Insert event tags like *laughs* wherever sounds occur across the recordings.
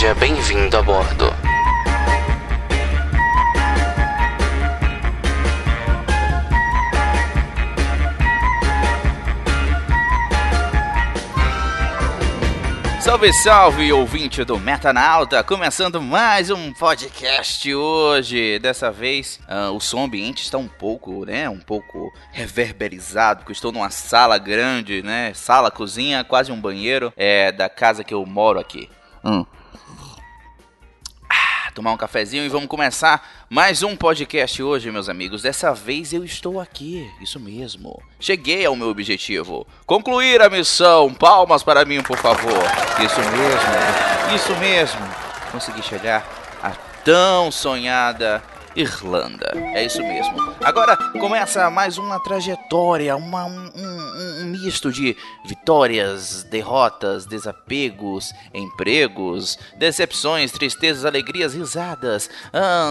Seja bem-vindo a bordo. Salve, salve, ouvinte do Metanauta! Começando mais um podcast hoje. Dessa vez, uh, o som ambiente está um pouco, né, um pouco reverberizado, porque estou numa sala grande, né, sala, cozinha, quase um banheiro, é, da casa que eu moro aqui. Hum tomar um cafezinho e vamos começar mais um podcast hoje, meus amigos. Dessa vez eu estou aqui, isso mesmo. Cheguei ao meu objetivo. Concluir a missão. Palmas para mim, por favor. Isso mesmo, isso mesmo. Consegui chegar à tão sonhada Irlanda. É isso mesmo. Agora começa mais uma trajetória, uma, um, um, um, misto de vitórias, derrotas, desapegos, empregos, decepções, tristezas, alegrias, risadas,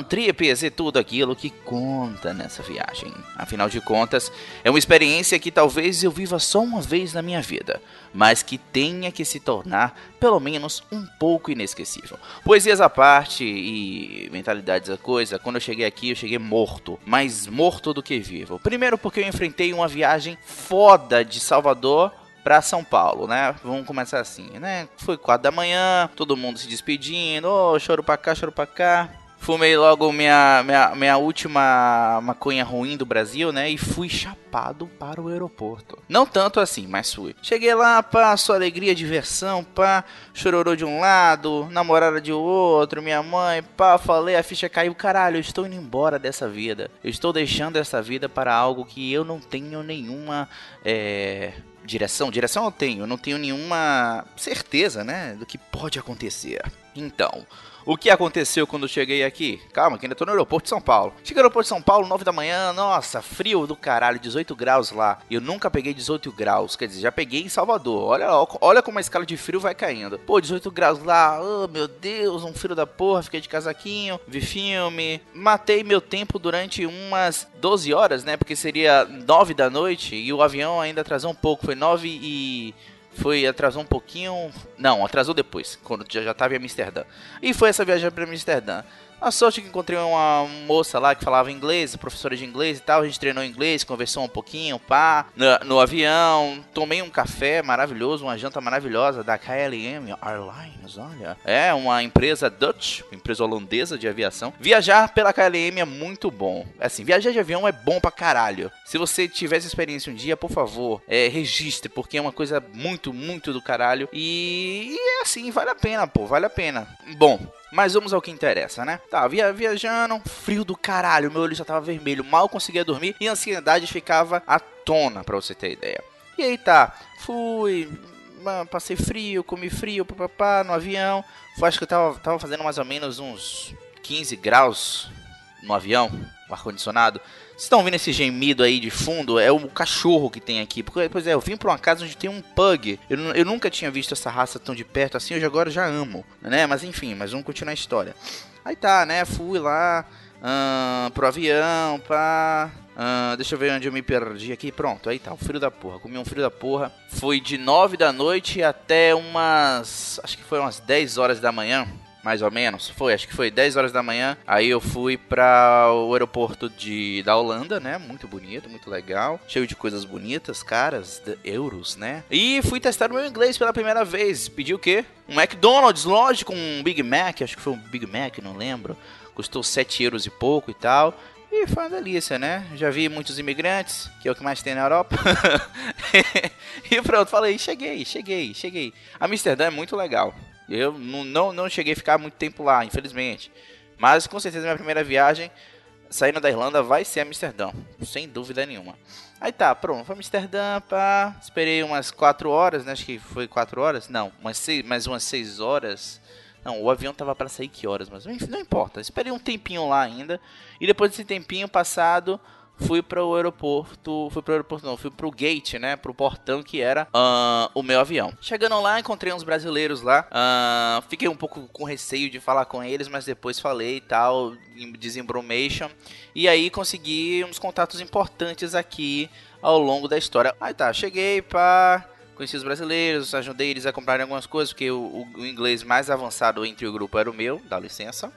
tripes e tudo aquilo que conta nessa viagem. Afinal de contas, é uma experiência que talvez eu viva só uma vez na minha vida mas que tenha que se tornar, pelo menos, um pouco inesquecível. Poesias à parte e mentalidades a coisa, quando eu cheguei aqui, eu cheguei morto, mais morto do que vivo. Primeiro porque eu enfrentei uma viagem foda de Salvador para São Paulo, né? Vamos começar assim, né? Foi quatro da manhã, todo mundo se despedindo, oh, choro pra cá, choro pra cá. Fumei logo minha, minha, minha última maconha ruim do Brasil, né? E fui chapado para o aeroporto. Não tanto assim, mas fui. Cheguei lá, pá, sua alegria, diversão, pá, chororô de um lado, namorada de outro, minha mãe, pá, falei, a ficha caiu. Caralho, eu estou indo embora dessa vida. Eu estou deixando essa vida para algo que eu não tenho nenhuma. É, direção. Direção eu tenho, eu não tenho nenhuma certeza, né? Do que pode acontecer. Então. O que aconteceu quando eu cheguei aqui? Calma, que ainda tô no aeroporto de São Paulo. Cheguei no aeroporto de São Paulo, 9 da manhã, nossa, frio do caralho, 18 graus lá. Eu nunca peguei 18 graus, quer dizer, já peguei em Salvador. Olha, olha como a escala de frio vai caindo. Pô, 18 graus lá, oh meu Deus, um frio da porra, fiquei de casaquinho, vi filme. Matei meu tempo durante umas 12 horas, né? Porque seria 9 da noite e o avião ainda atrasou um pouco, foi 9 e foi atrasou um pouquinho. Não, atrasou depois, quando já já estava em Amsterdã. E foi essa viagem para Amsterdã. A sorte que encontrei uma moça lá que falava inglês, professora de inglês e tal. A gente treinou inglês, conversou um pouquinho, pá, no, no avião. Tomei um café maravilhoso, uma janta maravilhosa da KLM Airlines, olha. É uma empresa Dutch, empresa holandesa de aviação. Viajar pela KLM é muito bom. Assim, viajar de avião é bom pra caralho. Se você tiver essa experiência um dia, por favor, é, registre, porque é uma coisa muito, muito do caralho. E, e é assim, vale a pena, pô, vale a pena. Bom, mas vamos ao que interessa, né? Tá, via, viajando, frio do caralho, meu olho já tava vermelho, mal conseguia dormir e a ansiedade ficava à tona, pra você ter ideia. E aí tá, fui, passei frio, comi frio, papapá, no avião. Acho que eu tava, tava fazendo mais ou menos uns 15 graus no avião, ar-condicionado. Vocês estão ouvindo esse gemido aí de fundo? É o cachorro que tem aqui. Porque, pois é, eu vim pra uma casa onde tem um pug. Eu, eu nunca tinha visto essa raça tão de perto assim, eu agora já amo, né? Mas enfim, mas vamos continuar a história. Aí tá, né? Fui lá pro avião, pá. Deixa eu ver onde eu me perdi aqui. Pronto, aí tá, o frio da porra. Comi um frio da porra. Foi de 9 da noite até umas. Acho que foi umas 10 horas da manhã mais ou menos. Foi, acho que foi 10 horas da manhã. Aí eu fui para o aeroporto de da Holanda, né? Muito bonito, muito legal. Cheio de coisas bonitas, caras, euros, né? E fui testar o meu inglês pela primeira vez. Pedi o quê? Um McDonald's, lógico, um Big Mac, acho que foi um Big Mac, não lembro. Custou 7 euros e pouco e tal. E foi uma delícia, né? Já vi muitos imigrantes, que é o que mais tem na Europa. *laughs* e pronto, falei, cheguei, cheguei, cheguei. Amsterdã é muito legal. Eu não, não, não cheguei a ficar muito tempo lá, infelizmente. Mas com certeza minha primeira viagem saindo da Irlanda vai ser Amsterdã, sem dúvida nenhuma. Aí tá, pronto, foi Amsterdã, pá. Esperei umas 4 horas, né? Acho que foi 4 horas. Não, umas seis, mais umas 6 horas. Não, o avião tava para sair que horas, mas enfim, não importa. Esperei um tempinho lá ainda. E depois desse tempinho passado, fui para o aeroporto, fui para o aeroporto não, fui para o gate, né, para o portão que era uh, o meu avião. Chegando lá, encontrei uns brasileiros lá, uh, fiquei um pouco com receio de falar com eles, mas depois falei e tal, desembromation, e aí consegui uns contatos importantes aqui ao longo da história. Aí tá, cheguei para conheci os brasileiros, ajudei eles a comprarem algumas coisas, porque o, o inglês mais avançado entre o grupo era o meu, dá licença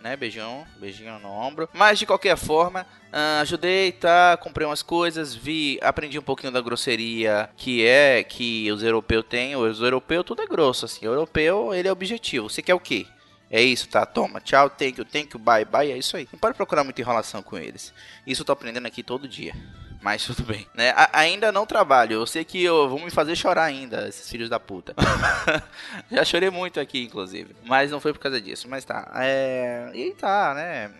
né? Beijão, beijinho no ombro. Mas de qualquer forma, uh, ajudei, tá? Comprei umas coisas, vi, aprendi um pouquinho da grosseria que é que os europeus têm. Os europeus tudo é grosso, assim. O europeu, ele é objetivo. Você quer o quê? É isso, tá? Toma, tchau, thank you, thank you, bye, bye, é isso aí. Não pode procurar muita enrolação com eles. Isso eu tô aprendendo aqui todo dia. Mas tudo bem, né? A ainda não trabalho. Eu sei que eu vou me fazer chorar ainda, esses filhos da puta. *laughs* Já chorei muito aqui, inclusive. Mas não foi por causa disso. Mas tá. É... E tá, né?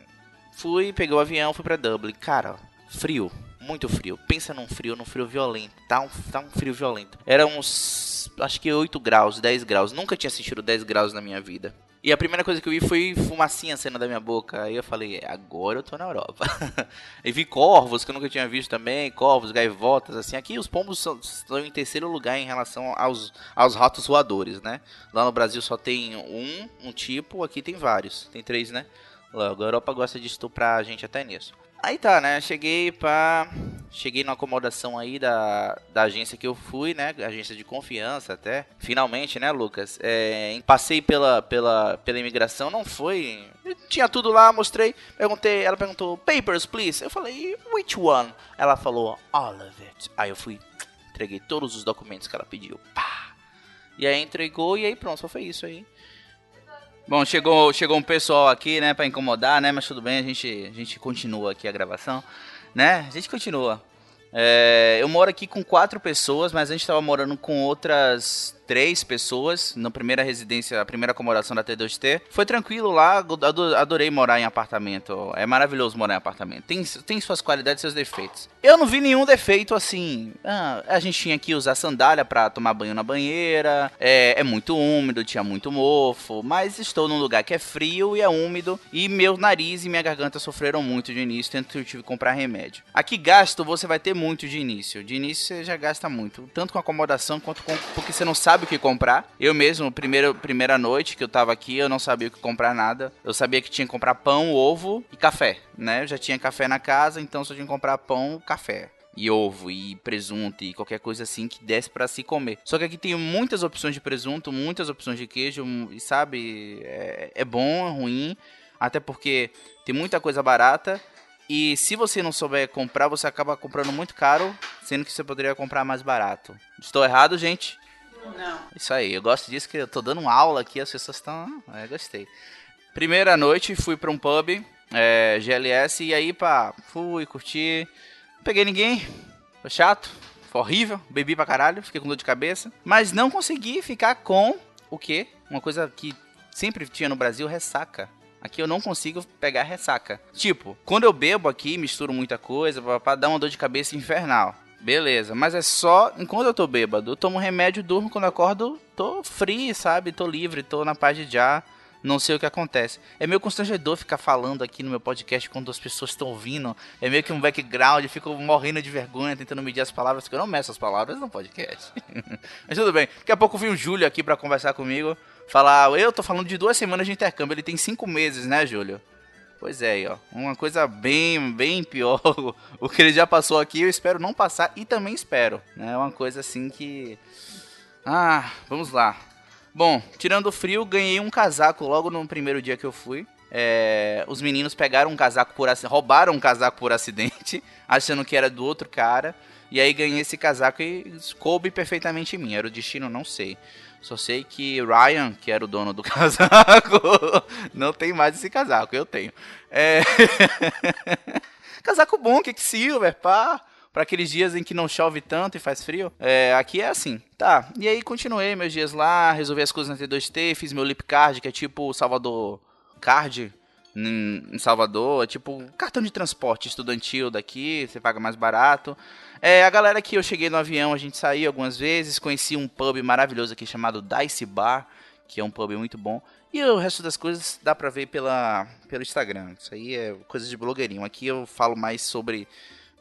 Fui, peguei o avião, fui pra Dublin. Cara, frio. Muito frio. Pensa num frio, num frio violento. Tá um, tá um frio violento. Era uns, acho que 8 graus, 10 graus. Nunca tinha sentido 10 graus na minha vida. E a primeira coisa que eu vi foi fumacinha saindo da minha boca. Aí eu falei, agora eu tô na Europa. *laughs* e vi corvos que eu nunca tinha visto também, corvos, gaivotas, assim. Aqui os pombos são, estão em terceiro lugar em relação aos, aos ratos voadores, né? Lá no Brasil só tem um, um tipo, aqui tem vários. Tem três, né? Logo, a Europa gosta de estuprar a gente até nisso. Aí tá, né? Cheguei pra. Cheguei na acomodação aí da, da agência que eu fui, né? Agência de confiança até. Finalmente, né, Lucas? É, passei pela, pela, pela imigração, não foi. Tinha tudo lá, mostrei. Perguntei, ela perguntou, papers, please. Eu falei, which one? Ela falou, all of it. Aí eu fui, entreguei todos os documentos que ela pediu. Pá! E aí entregou e aí pronto, só foi isso aí. Bom, chegou, chegou um pessoal aqui, né, para incomodar, né, mas tudo bem, a gente, a gente continua aqui a gravação, né? A gente continua. É, eu moro aqui com quatro pessoas, mas a gente estava morando com outras três pessoas na primeira residência, a primeira acomodação da T2T. Foi tranquilo lá, adorei morar em apartamento. É maravilhoso morar em apartamento. Tem, tem suas qualidades e seus defeitos. Eu não vi nenhum defeito assim. Ah, a gente tinha que usar sandália para tomar banho na banheira. É, é muito úmido, tinha muito mofo. Mas estou num lugar que é frio e é úmido. E meu nariz e minha garganta sofreram muito de início, tanto que eu tive que comprar remédio. Aqui gasto você vai ter muito de início. De início você já gasta muito. Tanto com acomodação quanto com. Porque você não sabe sabe o que comprar. Eu mesmo, primeira, primeira noite que eu tava aqui, eu não sabia o que comprar nada. Eu sabia que tinha que comprar pão, ovo e café, né? Eu já tinha café na casa, então só tinha que comprar pão, café e ovo e presunto e qualquer coisa assim que desse para se comer. Só que aqui tem muitas opções de presunto, muitas opções de queijo e sabe, é, é bom, é ruim, até porque tem muita coisa barata e se você não souber comprar, você acaba comprando muito caro, sendo que você poderia comprar mais barato. Estou errado, gente? Não. Isso aí, eu gosto disso que eu tô dando aula aqui, as pessoas estão. É, gostei. Primeira noite, fui pra um pub, é, GLS, e aí, pá, fui, curti. Não peguei ninguém, foi chato, foi horrível, bebi pra caralho, fiquei com dor de cabeça. Mas não consegui ficar com o quê? Uma coisa que sempre tinha no Brasil, ressaca. Aqui eu não consigo pegar ressaca. Tipo, quando eu bebo aqui, misturo muita coisa, pra dar uma dor de cabeça infernal. Beleza, mas é só enquanto eu tô bêbado. Eu tomo remédio, durmo, quando acordo, tô free, sabe? Tô livre, tô na paz de já. Não sei o que acontece. É meio constrangedor ficar falando aqui no meu podcast quando as pessoas estão ouvindo. É meio que um background, eu fico morrendo de vergonha tentando medir as palavras, porque eu não meço as palavras no podcast. *laughs* Mas tudo bem. Daqui a pouco vem o Júlio aqui para conversar comigo. Falar, eu tô falando de duas semanas de intercâmbio. Ele tem cinco meses, né, Júlio? Pois é, aí, ó. Uma coisa bem, bem pior. *laughs* o que ele já passou aqui, eu espero não passar e também espero. Né? É uma coisa assim que. Ah, vamos lá. Bom, tirando o frio, ganhei um casaco logo no primeiro dia que eu fui. É, os meninos pegaram um casaco por acidente, roubaram um casaco por acidente, *laughs* achando que era do outro cara. E aí ganhei esse casaco e coube perfeitamente em mim. Era o destino, não sei. Só sei que Ryan, que era o dono do *laughs* casaco, não tem mais esse casaco, eu tenho. É... *laughs* casaco bom, Silver, pá. Para aqueles dias em que não chove tanto e faz frio. É, aqui é assim. Tá, e aí continuei meus dias lá, resolvi as coisas na T2T, fiz meu lip card, que é tipo o Salvador Card, em Salvador, é tipo cartão de transporte estudantil daqui, você paga mais barato. É, a galera que eu cheguei no avião, a gente saiu algumas vezes, conheci um pub maravilhoso aqui chamado Dice Bar, que é um pub muito bom. E o resto das coisas dá pra ver pela, pelo Instagram. Isso aí é coisa de blogueirinho. Aqui eu falo mais sobre,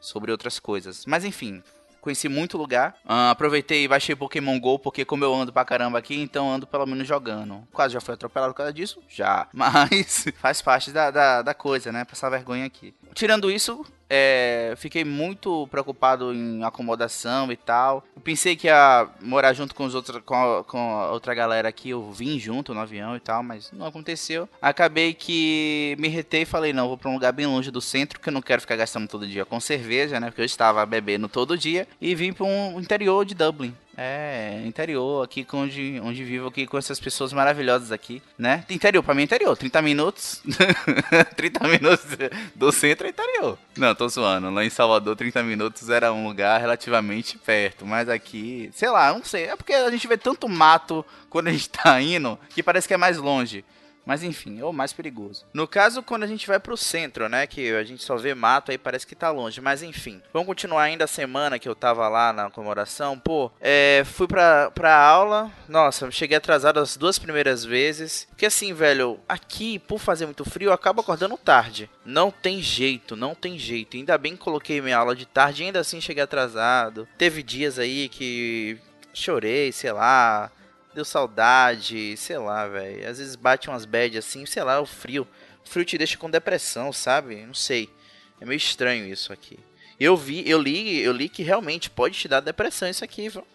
sobre outras coisas. Mas enfim, conheci muito lugar. Uh, aproveitei e baixei Pokémon GO, porque como eu ando pra caramba aqui, então ando pelo menos jogando. Quase já fui atropelado por causa disso? Já. *laughs* Mas faz parte da, da, da coisa, né? Passar vergonha aqui. Tirando isso, é, fiquei muito preocupado em acomodação e tal. Eu pensei que ia morar junto com os outros, com a, com a outra galera aqui, eu vim junto no avião e tal, mas não aconteceu. Acabei que me retei e falei, não, vou pra um lugar bem longe do centro, que eu não quero ficar gastando todo dia com cerveja, né? Porque eu estava bebendo todo dia. E vim para um interior de Dublin. É, interior, aqui onde, onde vivo aqui com essas pessoas maravilhosas aqui, né? Interior, pra mim é interior, 30 minutos. *laughs* 30 minutos do centro é interior. Não, tô zoando. Lá em Salvador, 30 minutos era um lugar relativamente perto. Mas aqui, sei lá, não sei. É porque a gente vê tanto mato quando a gente tá indo que parece que é mais longe. Mas enfim, é o mais perigoso. No caso, quando a gente vai pro centro, né? Que a gente só vê mato, aí parece que tá longe. Mas enfim, vamos continuar ainda a semana que eu tava lá na comemoração. Pô, é, fui pra, pra aula. Nossa, cheguei atrasado as duas primeiras vezes. Porque assim, velho, aqui, por fazer muito frio, eu acabo acordando tarde. Não tem jeito, não tem jeito. Ainda bem que coloquei minha aula de tarde, ainda assim cheguei atrasado. Teve dias aí que chorei, sei lá deu saudade, sei lá, velho. Às vezes bate umas bad assim, sei lá, o frio. O frio te deixa com depressão, sabe? Não sei. É meio estranho isso aqui. Eu vi, eu li, eu li que realmente pode te dar depressão isso aqui, viu?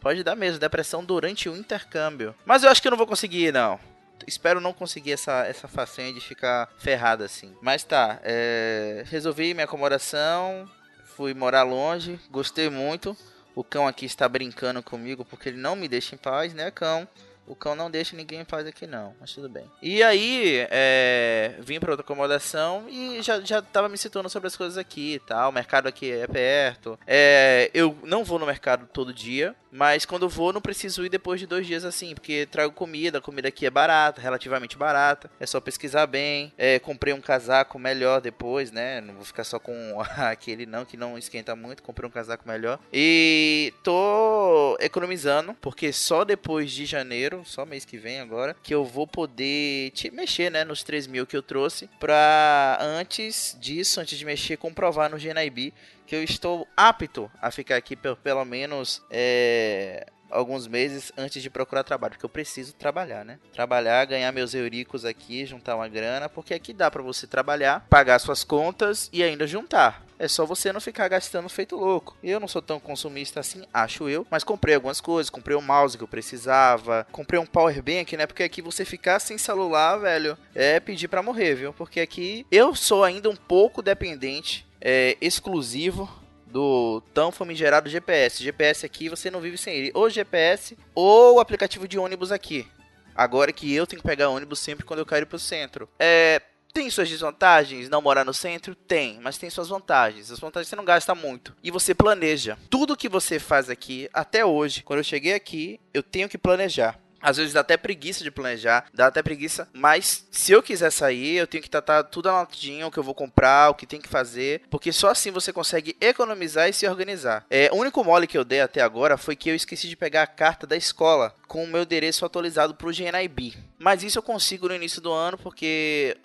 Pode dar mesmo, depressão durante o intercâmbio. Mas eu acho que eu não vou conseguir, não. Espero não conseguir essa, essa façanha de ficar ferrado assim. Mas tá, é... resolvi minha acomodação, fui morar longe, gostei muito. O cão aqui está brincando comigo porque ele não me deixa em paz, né, cão? O cão não deixa ninguém em paz aqui não, mas tudo bem. E aí, é, vim para outra acomodação e já, já tava me citando sobre as coisas aqui e tal. O mercado aqui é perto. É, eu não vou no mercado todo dia, mas quando vou não preciso ir depois de dois dias assim, porque trago comida. A comida aqui é barata, relativamente barata. É só pesquisar bem. É, comprei um casaco melhor depois, né? Não vou ficar só com *laughs* aquele não, que não esquenta muito. Comprei um casaco melhor. E tô economizando, porque só depois de janeiro só mês que vem agora, que eu vou poder te mexer, né, nos 3 mil que eu trouxe, pra antes disso, antes de mexer, comprovar no GNIB que eu estou apto a ficar aqui pelo menos é, alguns meses antes de procurar trabalho, porque eu preciso trabalhar, né? Trabalhar, ganhar meus euricos aqui, juntar uma grana, porque aqui dá para você trabalhar, pagar suas contas e ainda juntar. É só você não ficar gastando feito louco. Eu não sou tão consumista assim, acho eu, mas comprei algumas coisas, comprei um mouse que eu precisava, comprei um power bank, né? Porque aqui você ficar sem celular, velho, é pedir para morrer, viu? Porque aqui eu sou ainda um pouco dependente é, exclusivo do tão famigerado GPS. GPS aqui você não vive sem ele. Ou GPS ou o aplicativo de ônibus aqui. Agora que eu tenho que pegar ônibus sempre quando eu quero ir pro centro. É, tem suas desvantagens não morar no centro? Tem, mas tem suas vantagens. As vantagens você não gasta muito. E você planeja. Tudo que você faz aqui, até hoje, quando eu cheguei aqui, eu tenho que planejar. Às vezes dá até preguiça de planejar, dá até preguiça, mas se eu quiser sair, eu tenho que tratar tudo anotadinho, o que eu vou comprar, o que tem que fazer, porque só assim você consegue economizar e se organizar. É, o único mole que eu dei até agora foi que eu esqueci de pegar a carta da escola com o meu endereço atualizado para o GNIB. Mas isso eu consigo no início do ano, porque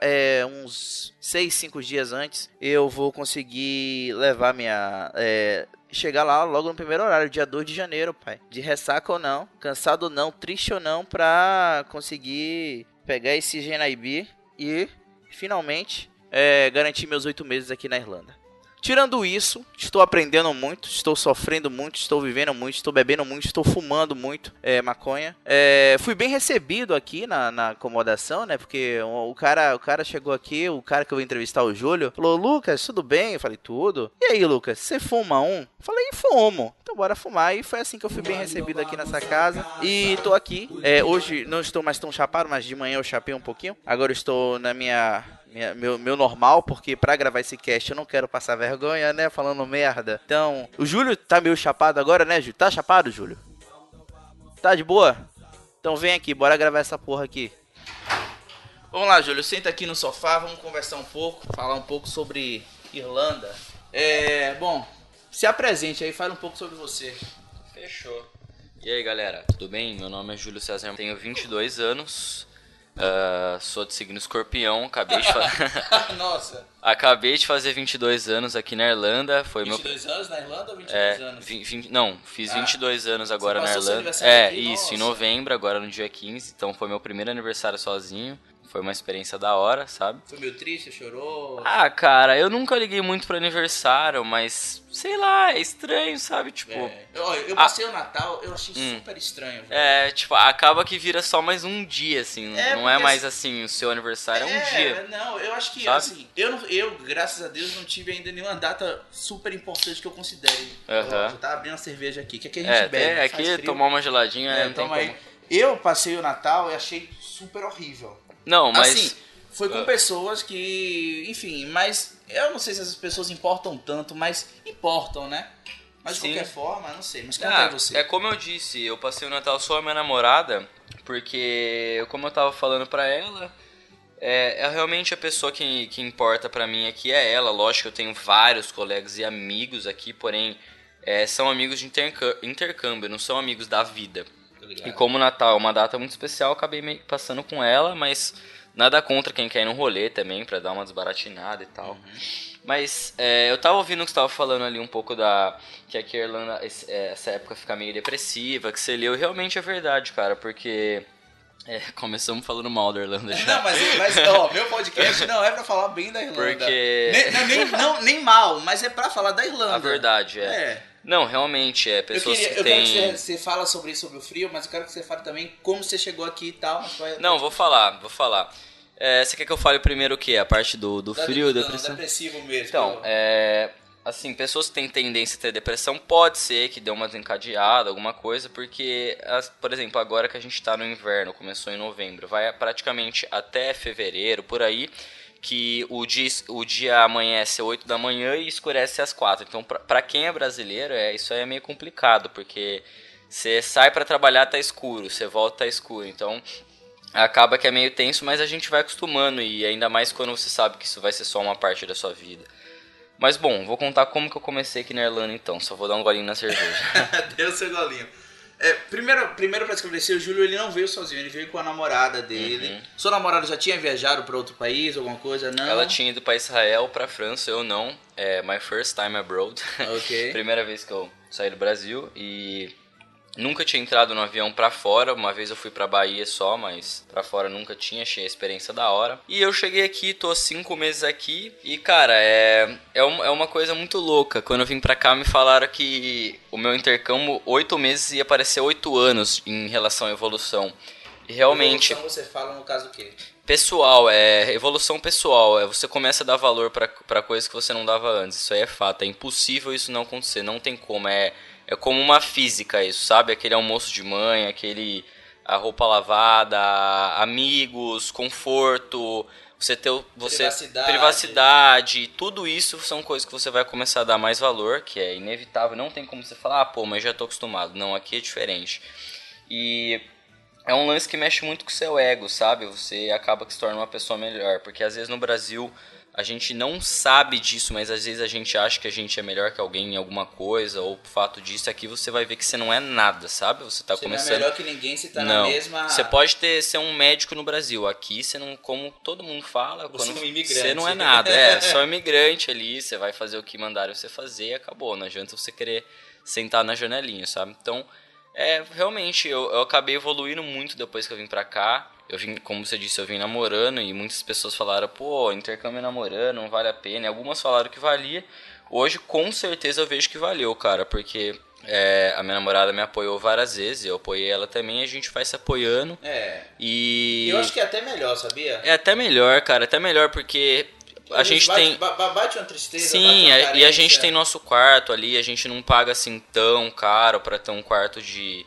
é, uns 6, 5 dias antes, eu vou conseguir levar minha. É, chegar lá logo no primeiro horário, dia 2 de janeiro, pai. De ressaca ou não, cansado ou não, triste ou não, pra conseguir pegar esse GNIB e finalmente é, garantir meus oito meses aqui na Irlanda. Tirando isso, estou aprendendo muito, estou sofrendo muito, estou vivendo muito, estou bebendo muito, estou fumando muito é, maconha. É, fui bem recebido aqui na, na acomodação, né? Porque o, o, cara, o cara chegou aqui, o cara que eu vou entrevistar, o Júlio, falou: Lucas, tudo bem? Eu falei: tudo. E aí, Lucas, você fuma um? Eu falei: fumo. Então bora fumar. E foi assim que eu fui bem recebido aqui nessa casa. E tô aqui. É, hoje não estou mais tão chapado, mas de manhã eu chapei um pouquinho. Agora estou na minha minha, meu, meu normal, porque pra gravar esse cast eu não quero passar vergonha, né? Falando merda. Então, o Júlio tá meio chapado agora, né, Júlio? Tá chapado, Júlio? Tá de boa? Então vem aqui, bora gravar essa porra aqui. Vamos lá, Júlio, senta aqui no sofá, vamos conversar um pouco, falar um pouco sobre Irlanda. É, bom, se apresente aí, fala um pouco sobre você. Fechou. E aí, galera, tudo bem? Meu nome é Júlio César, tenho 22 anos. Uh, sou de signo escorpião, acabei de fazer. *laughs* Nossa! acabei de fazer 22 anos aqui na Irlanda. Foi 22 meu... anos na Irlanda ou 22 é, anos? 20, 20, não, fiz ah. 22 anos agora na Irlanda. É, aqui? isso, Nossa. em novembro, agora no dia 15. Então foi meu primeiro aniversário sozinho. Foi uma experiência da hora, sabe? Foi meio triste, chorou? Ah, cara, eu nunca liguei muito pro aniversário, mas sei lá, é estranho, sabe? Tipo. É. Eu, eu passei o Natal, eu achei Hum. super estranho. velho. É, tipo, acaba que vira só mais um dia, assim. É, não é mais assim, o seu aniversário é um dia. Não, eu acho que Sabe? assim, eu, eu, graças a Deus, não tive ainda nenhuma data super importante que eu considere. Ó, Já tá abrindo a cerveja aqui, que aqui a gente É, bebe. faz aqui frio. tomar uma geladinha, É, né, não tem aí. como. Eu passei o Natal e achei super horrível. Não, mas. Assim, foi com Ah. pessoas que, enfim, mas eu não sei se essas pessoas importam tanto, mas importam, né? Mas de Sim. qualquer forma, não sei. Mas conta Ah, aí você. é como eu disse, eu passei o Natal só com a minha namorada, porque, como eu tava falando pra ela, é, é realmente a pessoa que, que importa pra mim aqui é ela. Lógico que eu tenho vários colegas e amigos aqui, porém, é, são amigos de intercâmbio, não são amigos da vida. Ligado. E como o Natal é uma data muito especial, acabei passando com ela, mas nada contra quem quer ir no rolê também, pra dar uma desbaratinada e tal. Mas é, eu tava ouvindo que você tava falando ali um pouco da. que aqui a Irlanda, é, essa época fica meio depressiva, que você leu, realmente é verdade, cara, porque. é, *laughs* começamos falando mal da Irlanda já. Não, mas, mas ó, meu podcast não é pra falar bem da Irlanda. Porque- Nem, nem, não, nem mal, mas é pra falar da Irlanda. A verdade é. É. Não, realmente, é Eu, pessoas queria, que eu quero têm. que você, você fala sobre isso, sobre o frio, mas eu quero que você fale também como você chegou aqui e tal. Não, vou falar, vou falar. É, você quer que eu fale primeiro o quê? A parte do, do da- frio, da- depressão? depressivo mesmo. Então, é. Assim, pessoas que têm tendência a ter depressão, pode ser que deu uma desencadeada, alguma coisa, porque, as- por exemplo, agora que a gente tá no inverno, começou em novembro, vai praticamente até fevereiro, por aí, que o dia, o dia amanhece 8 da manhã e escurece às 4. Então, pra quem é brasileiro, é, isso aí é meio complicado, porque você sai pra trabalhar, tá escuro, você volta, tá escuro. Então, acaba que é meio tenso, mas a gente vai acostumando e ainda mais quando você sabe que isso vai ser só uma parte da sua vida. Mas bom, vou contar como que eu comecei aqui na Irlanda então, só vou dar um golinho na cerveja. *laughs* Deu seu golinho. É, primeiro, primeiro para esclarecer, o Júlio ele não veio sozinho, ele veio com a namorada dele. Uhum. Sua namorada já tinha viajado para outro país, alguma coisa? Não. Ela tinha ido pra Israel, pra França, eu não. É my first time abroad. Ok. *laughs* Primeira vez que eu saí do Brasil e nunca tinha entrado no avião pra fora. Uma vez eu fui pra Bahia só, mas pra fora nunca tinha, achei a experiência da hora. E eu cheguei aqui, tô cinco meses aqui e cara, é, é, um- é uma coisa muito louca. Quando eu vim pra cá me falaram que o meu intercâmbio, oito meses ia parecer oito anos em relação à evolução. E realmente, Evolução você fala no caso o quê? Pessoal, é evolução pessoal. É você começa a dar valor pra coisas que você não dava antes. Isso aí é fato. É impossível isso não acontecer. Não tem como. É, é como uma física isso, sabe? Aquele almoço de mãe, aquele a roupa lavada, amigos, conforto, você ter você Privacidade. privacidade, tudo isso são coisas que você vai começar a dar mais valor, que é inevitável. Não tem como você falar, ah, pô, mas já tô acostumado. Não, aqui é diferente. E é um lance que mexe muito com o seu ego, sabe? Você acaba que se torna uma pessoa melhor. Porque às vezes no Brasil a gente não sabe disso, mas às vezes a gente acha que a gente é melhor que alguém em alguma coisa, ou o fato disso, aqui você vai ver que você não é nada, sabe? Você tá Você não é começando. melhor que ninguém se tá não, na mesma. você pode ter ser um médico no Brasil. Aqui você não, como todo mundo fala, Você quando é um imigrante. você não é nada, é *laughs* só imigrante ali. Você vai fazer o que mandaram você fazer e acabou. Não adianta você querer sentar na janelinha, sabe? Então, é realmente eu, eu acabei evoluindo muito depois que eu vim pra cá. Eu vim, como você disse, eu vim namorando e muitas pessoas falaram, pô, intercâmbio namorando, não vale a pena. E algumas falaram que valia. Hoje, com certeza, eu vejo que valeu, cara, porque é, a minha namorada me apoiou várias vezes, eu apoiei ela também, a gente vai se apoiando. É. E Eu acho que é até melhor, sabia? é até melhor, cara, até melhor porque a vezes gente bate, tem. ba- ba- Bate uma tristeza. Sim, uma e a gente tem nosso quarto ali, a gente não paga assim tão caro pra ter um quarto de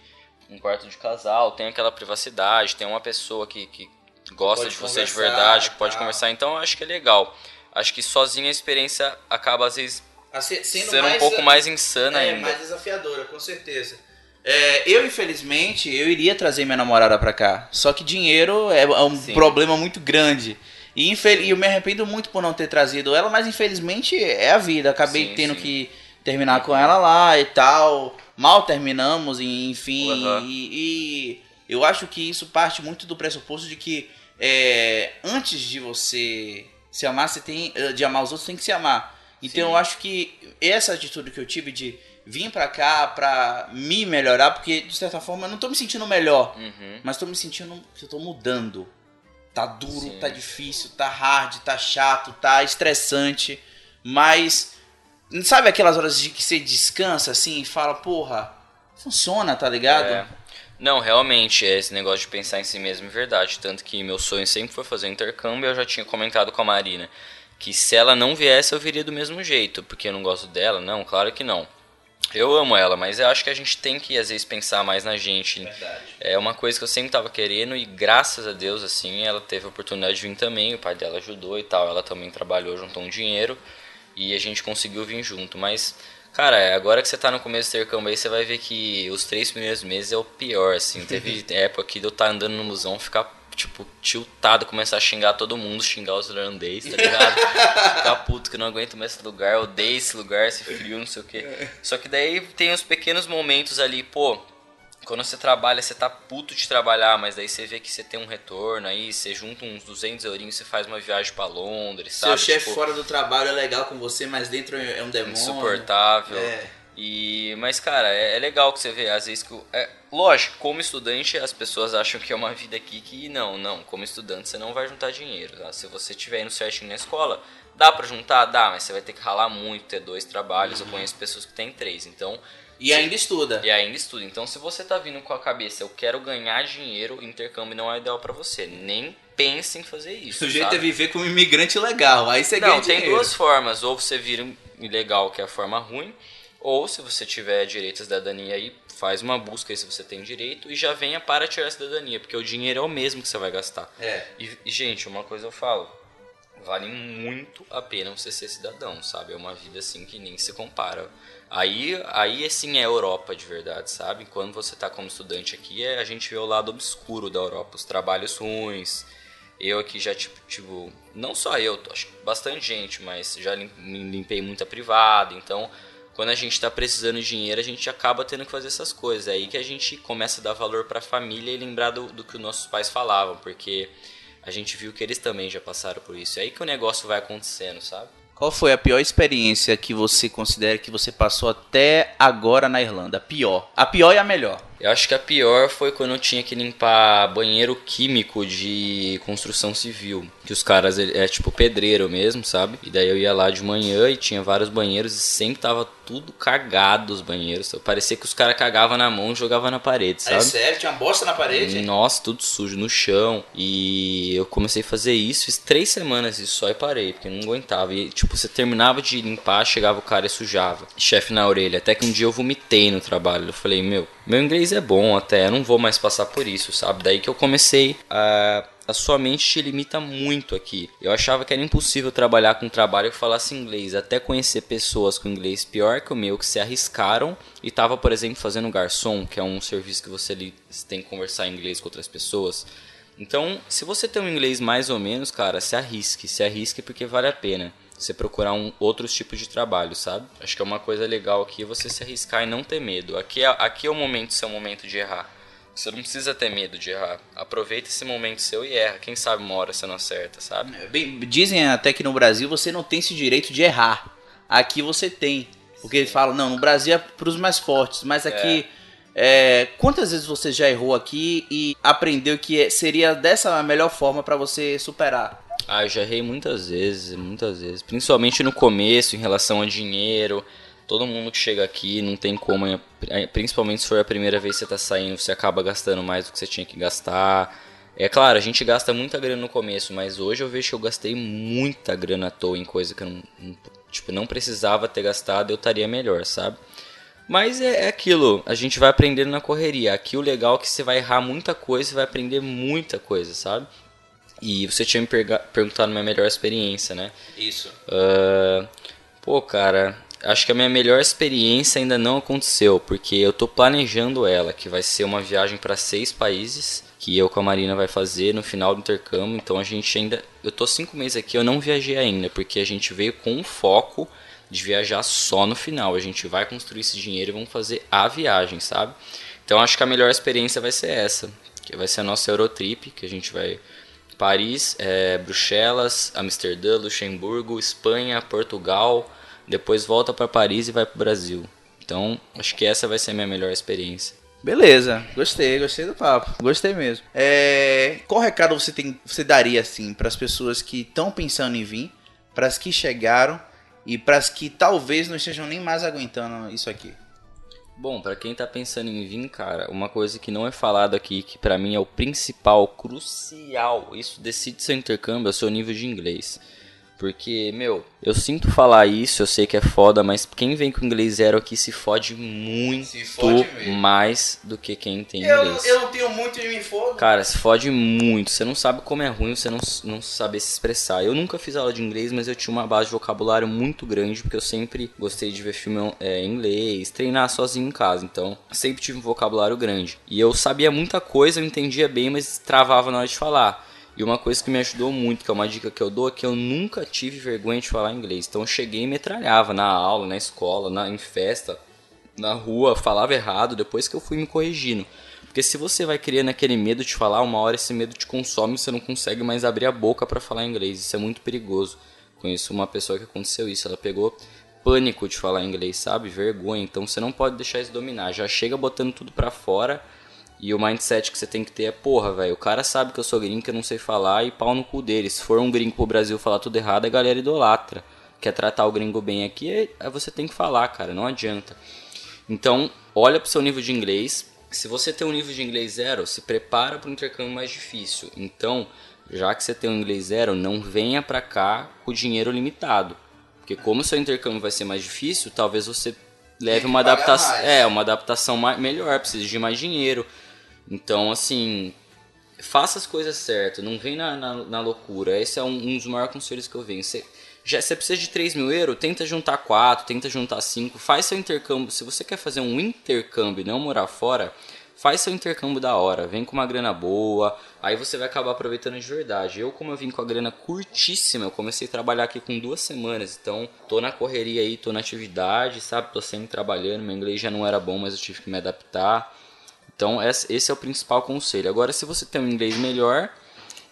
um quarto de casal, tem aquela privacidade, tem uma pessoa que, que gosta pode de você de verdade, que pode tal. conversar, então eu acho que é legal. Acho que sozinha a experiência acaba às vezes A ser- sendo sendo um pouco mais insana é, ainda. mais desafiadora, com certeza. É, eu, infelizmente, eu iria trazer minha namorada pra cá. Só que dinheiro é um Sim. problema muito grande. E, infel- e eu me arrependo muito por não ter trazido ela, mas infelizmente é a vida. Acabei Sim, tendo sim. que terminar com ela lá e tal. Mal terminamos, enfim. Uhum. E, e eu acho que isso parte muito do pressuposto de que é, antes de você se amar, você tem. De amar os outros, tem que se amar. Então Sim. eu acho que essa atitude que eu tive de vir pra cá pra me melhorar, porque de certa forma eu não tô me sentindo melhor, Uhum. mas tô me sentindo que eu tô mudando. tá duro, Sim. tá difícil, tá hard, tá chato, tá estressante, mas sabe aquelas horas de que você descansa assim e fala, porra, funciona, tá ligado? É. Não, realmente, é esse negócio de pensar em si mesmo é verdade. Tanto que meu sonho sempre foi fazer intercâmbio eu já tinha comentado com a Marina que se ela não viesse eu viria do mesmo jeito, porque eu não gosto dela. Não, claro que não. Eu amo ela, mas eu acho que a gente tem que às vezes pensar mais na gente. Verdade. É uma coisa que eu sempre tava querendo e graças a Deus, assim, ela teve a oportunidade de vir também, o pai dela ajudou e tal, ela também trabalhou, juntou um dinheiro e a gente conseguiu vir junto. Mas, cara, agora que você tá no começo do intercâmbio aí, você vai ver que os três primeiros meses é o pior, assim. Teve *laughs* época que eu estar andando no musão, ficar, tipo, tiltado, começar a xingar todo mundo, xingar os irlandeses, tá ligado? *laughs* ficar puto que não aguento mais esse lugar, odeio esse lugar, esse frio, não sei o quê. Só que daí tem os pequenos momentos ali, pô, quando você trabalha, você tá puto de trabalhar, mas daí você vê que você tem um retorno aí, você junta uns 200 eurinhos, você faz uma viagem pra Londres, Seu sabe? chefe Tipo, fora do trabalho é legal com você, mas dentro é um demônio. insuportável. É. E, mas, cara, é, é legal que você vê, às vezes que. É, lógico, como estudante, as pessoas acham que é uma vida aqui que não, não. Como estudante, você não vai juntar dinheiro. tá? Se você estiver indo certinho na escola, dá pra juntar? Dá, mas você vai ter que ralar muito, ter dois trabalhos. Eu conheço pessoas que têm três. Então, E ainda estuda. e ainda estuda. Então, se você tá vindo com a cabeça, eu quero ganhar dinheiro, intercâmbio não é ideal pra você. Nem pense em fazer isso. O jeito sabe? é viver como um imigrante legal. Aí você ganha Não, tem dinheiro. duas formas. Ou você vira um ilegal, que é a forma ruim, ou se você tiver direito à cidadania aí, faz uma busca aí se você tem direito e já venha para tirar a cidadania, porque o dinheiro é o mesmo que você vai gastar. É. E, gente, uma coisa eu falo, vale muito a pena você ser cidadão, sabe? É uma vida assim que nem se compara. Aí, aí assim é a Europa de verdade, sabe? Quando você tá como estudante aqui, é, a gente vê o lado obscuro da Europa, os trabalhos ruins. Eu aqui já, tipo, tipo não só eu, acho que bastante gente, mas já limpei muita privada, então quando a gente tá precisando de dinheiro, a gente acaba tendo que fazer essas coisas. É aí que a gente começa a dar valor pra família e lembrar do, do que os nossos pais falavam, porque a gente viu que eles também já passaram por isso. É aí que o negócio vai acontecendo, sabe? Qual foi a pior experiência que você considera que você passou até agora na Irlanda? A pior. A pior e a melhor. Eu acho que a pior foi quando eu tinha que limpar banheiro químico de construção civil. Que os caras, é tipo pedreiro mesmo, sabe? E daí eu ia lá de manhã e tinha vários banheiros e sempre tava tudo cagado os banheiros. Parecia que os caras cagavam na mão e jogavam na parede, sabe? É sério? Tinha uma bosta na parede? Nossa, tudo sujo no chão. E eu comecei a fazer isso, fiz três semanas isso só e parei, porque eu não aguentava. E tipo, você terminava de limpar, chegava o cara e sujava. Chefe na orelha. Até que um dia eu vomitei no trabalho. Eu falei, meu, meu inglês é bom até, eu não vou mais passar por isso, sabe? Daí que eu comecei a. A sua mente te limita muito aqui. Eu achava que era impossível trabalhar com um trabalho que falasse inglês, até conhecer pessoas com inglês pior que o meu, que se arriscaram e tava, por exemplo, fazendo garçom, que é um serviço que você tem que conversar em inglês com outras pessoas. Então, se você tem um inglês mais ou menos, cara, se arrisque, se arrisque porque vale a pena. Você procurar um, outros tipos de trabalho, sabe? Acho que é uma coisa legal aqui você se arriscar e não ter medo. Aqui é, aqui é o momento, seu momento de errar. Você não precisa ter medo de errar. Aproveita esse momento seu e erra. Quem sabe uma hora você não acerta, sabe? Bem, dizem até que no Brasil você não tem esse direito de errar. Aqui você tem. Porque eles falam, não, no Brasil é pros mais fortes, mas aqui. é, quantas vezes você já errou aqui e aprendeu que é- seria dessa a melhor forma pra você superar? Ah, eu já errei muitas vezes, muitas vezes. Principalmente no começo, em relação a dinheiro. Todo mundo que chega aqui não tem como, eh, principalmente se for a primeira vez que você tá saindo, você acaba gastando mais do que você tinha que gastar. É claro, a gente gasta muita grana no começo, mas hoje eu vejo que eu gastei muita grana à toa em coisa que eu não, tipo, não precisava ter gastado, eu estaria melhor, sabe? Mas é, é aquilo, a gente vai aprendendo na correria. Aqui o legal é que você vai errar muita coisa e vai aprender muita coisa, sabe? E você tinha me perguntado minha melhor experiência, né? Isso. Ah, pô, cara, acho que a minha melhor experiência ainda não aconteceu, porque eu tô planejando ela, que vai ser uma viagem para seis países, que eu com a Marina vai fazer no final do intercâmbio. Então a gente ainda. Eu tô cinco meses aqui, eu não viajei ainda, porque a gente veio com um foco de viajar só no final. A gente vai construir esse dinheiro e vamos fazer a viagem, sabe? Então acho que a melhor experiência vai ser essa, que vai ser a nossa Eurotrip, que a gente vai Paris, é, Bruxelas, Amsterdã, Luxemburgo, Espanha, Portugal, depois volta para Paris e vai para o Brasil. Então, acho que essa vai ser a minha melhor experiência. Beleza, gostei, gostei do papo, gostei mesmo. É, qual recado você tem, você daria assim para as pessoas que estão pensando em vir, para as que chegaram e para as que talvez não estejam nem mais aguentando isso aqui? Bom, para quem tá pensando em vir, cara, uma coisa que não é falado aqui, que para mim é o principal, crucial, isso decide seu intercâmbio, é o seu nível de inglês. Porque, meu, eu sinto falar isso, eu sei que é foda, mas quem vem com inglês zero aqui se fode muito Se fode mais do que quem tem Eu, inglês. eu não tenho muito de me foda. Cara, se fode muito. Você não sabe como é ruim você não, não saber se expressar. Eu nunca fiz aula de inglês, mas eu tinha uma base de vocabulário muito grande, porque eu sempre gostei de ver filme é, em inglês, treinar sozinho em casa. Então, sempre tive um vocabulário grande. E eu sabia muita coisa, eu entendia bem, mas travava na hora de falar. E uma coisa que me ajudou muito, que é uma dica que eu dou, é que eu nunca tive vergonha de falar inglês. Então eu cheguei e metralhava na aula, na escola, na, em festa, na rua, falava errado, depois que eu fui me corrigindo. Porque se você vai criando aquele medo de falar, uma hora esse medo te consome você não consegue mais abrir a boca para falar inglês. Isso é muito perigoso. Conheço uma pessoa que aconteceu isso, ela pegou pânico de falar inglês, sabe? Vergonha. Então você não pode deixar isso dominar. Já chega botando tudo pra fora. E o mindset que você tem que ter é, porra, velho, o cara sabe que eu sou gringo, que eu não sei falar e pau no cu dele. Se for um gringo pro Brasil falar tudo errado, a galera idolatra. Quer tratar o gringo bem aqui, é você tem que falar, cara, não adianta. Então, olha pro seu nível de inglês. Se você tem um nível de inglês zero, se prepara para um intercâmbio mais difícil. Então, já que você tem um inglês zero, não venha pra cá com dinheiro limitado. Porque como o seu intercâmbio vai ser mais difícil, talvez você leve uma adaptação, é, uma adaptação melhor, precisa de mais dinheiro. Então, assim, faça as coisas certas, não vem na, na, na loucura. Esse é um, um dos maiores conselhos que eu venho. Você, já, você precisa de 3 mil euros, tenta juntar 4, tenta juntar 5, faz seu intercâmbio. Se você quer fazer um intercâmbio e não morar fora, faz seu intercâmbio da hora, vem com uma grana boa, aí você vai acabar aproveitando de verdade. Eu, como eu vim com a grana curtíssima, eu comecei a trabalhar aqui com duas semanas, então tô na correria aí, tô na atividade, sabe? Tô sempre trabalhando, meu inglês já não era bom, mas eu tive que me adaptar. Então esse é o principal conselho. Agora, se você tem um inglês melhor,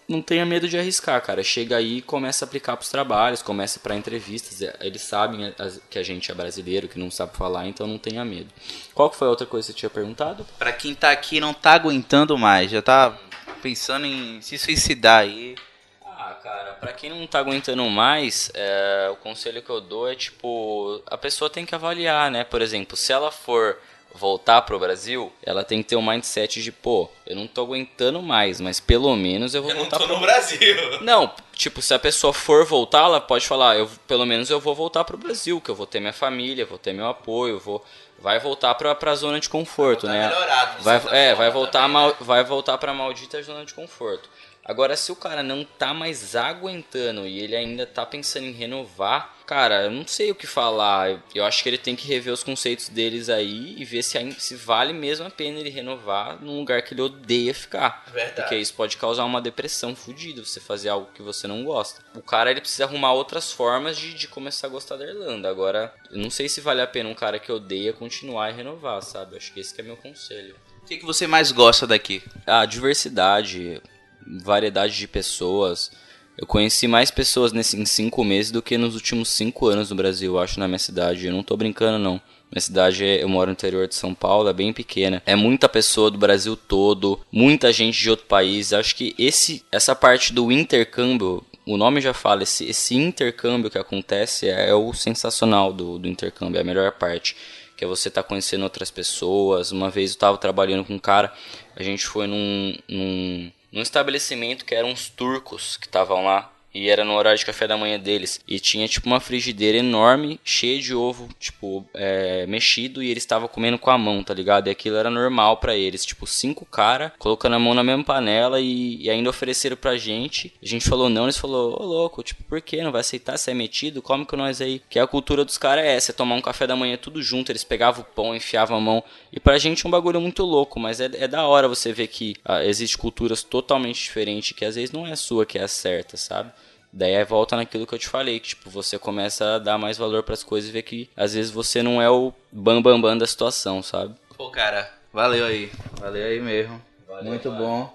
não tenha medo de arriscar, cara. Chega aí e começa a aplicar pros trabalhos, começa para entrevistas. É, Eles sabem as- que a gente é brasileiro, que não sabe falar, então não tenha medo. Qual que foi a outra coisa que você tinha perguntado? Pra quem tá aqui e não tá aguentando mais, já tá pensando em se suicidar aí. Ah, cara, pra quem não tá aguentando mais, é, o conselho que eu dou é tipo, a pessoa tem que avaliar, né? Por exemplo, se ela for voltar pro Brasil, ela tem que ter um mindset de, pô, eu não tô aguentando mais, mas pelo menos eu vou voltar pro Brasil. *laughs* Não, tipo, se a pessoa for voltar, ela pode falar, eu, pelo menos eu vou voltar pro Brasil, que eu vou ter minha família, vou ter meu apoio, vou vai voltar pra, pra zona de conforto, né? melhorado, Vai, é, vai voltar, também, mal, vai voltar pra maldita zona de conforto. Agora, se o cara não tá mais aguentando e ele ainda tá pensando em renovar, cara, eu não sei o que falar. Eu, acho que ele tem que rever os conceitos deles aí e ver se, se vale mesmo a pena ele renovar num lugar que ele odeia ficar. Verdade. Porque isso pode causar uma depressão fodida, você fazer algo que você não gosta. O cara ele precisa arrumar outras formas de, de começar a gostar da Irlanda. Agora, eu não sei se vale a pena um cara que odeia continuar e renovar, sabe? Eu acho que esse que é meu conselho. O que, que você mais gosta daqui? A diversidade, variedade de pessoas. Eu conheci mais pessoas nesse, em cinco meses do que nos últimos cinco anos no Brasil, eu acho, na minha cidade. Eu não tô brincando, não. Minha cidade, é- eu moro no interior de São Paulo, é bem pequena. É muita pessoa do Brasil todo, muita gente de outro país. Acho que esse, essa parte do intercâmbio, o nome já fala, esse, esse intercâmbio que acontece é, o sensacional do, do intercâmbio, é a melhor parte que é você estar conhecendo outras pessoas. Uma vez eu estava trabalhando com um cara, a gente foi num, num, num estabelecimento que eram uns turcos que estavam lá. E era no horário de café da manhã deles. E tinha tipo uma frigideira enorme, cheia de ovo, tipo, é, mexido. E eles estavam comendo com a mão, tá ligado? E aquilo era normal pra eles. Tipo, cinco cara colocando a mão na mesma panela e, e ainda ofereceram pra gente. A gente falou não, eles falou, ô louco, tipo, por que? Não vai aceitar? Você é metido? Come com nós aí. Que a cultura dos caras é essa, é tomar um café da manhã tudo junto. Eles pegavam o pão, enfiavam a mão. E pra gente é um bagulho muito louco, mas é, é da hora você ver que ah, existe culturas totalmente diferentes, que às vezes não é a sua que é a certa, sabe? Daí aí volta naquilo que eu te falei, que tipo, você começa a dar mais valor pras coisas e ver que às vezes você não é o bam bam bam da situação, sabe? Pô, cara, valeu aí. Valeu aí mesmo. Muito bom.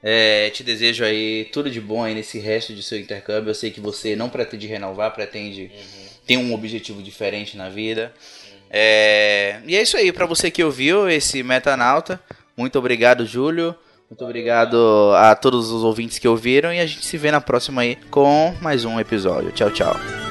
É, te desejo aí tudo de bom aí nesse resto de seu intercâmbio. Eu sei que você não pretende renovar, pretende ter um objetivo diferente na vida. É, E é isso aí, pra você que ouviu esse Metanauta. Muito obrigado, Júlio. Muito obrigado a todos os ouvintes que ouviram. E a gente se vê na próxima aí com mais um episódio. Tchau, tchau.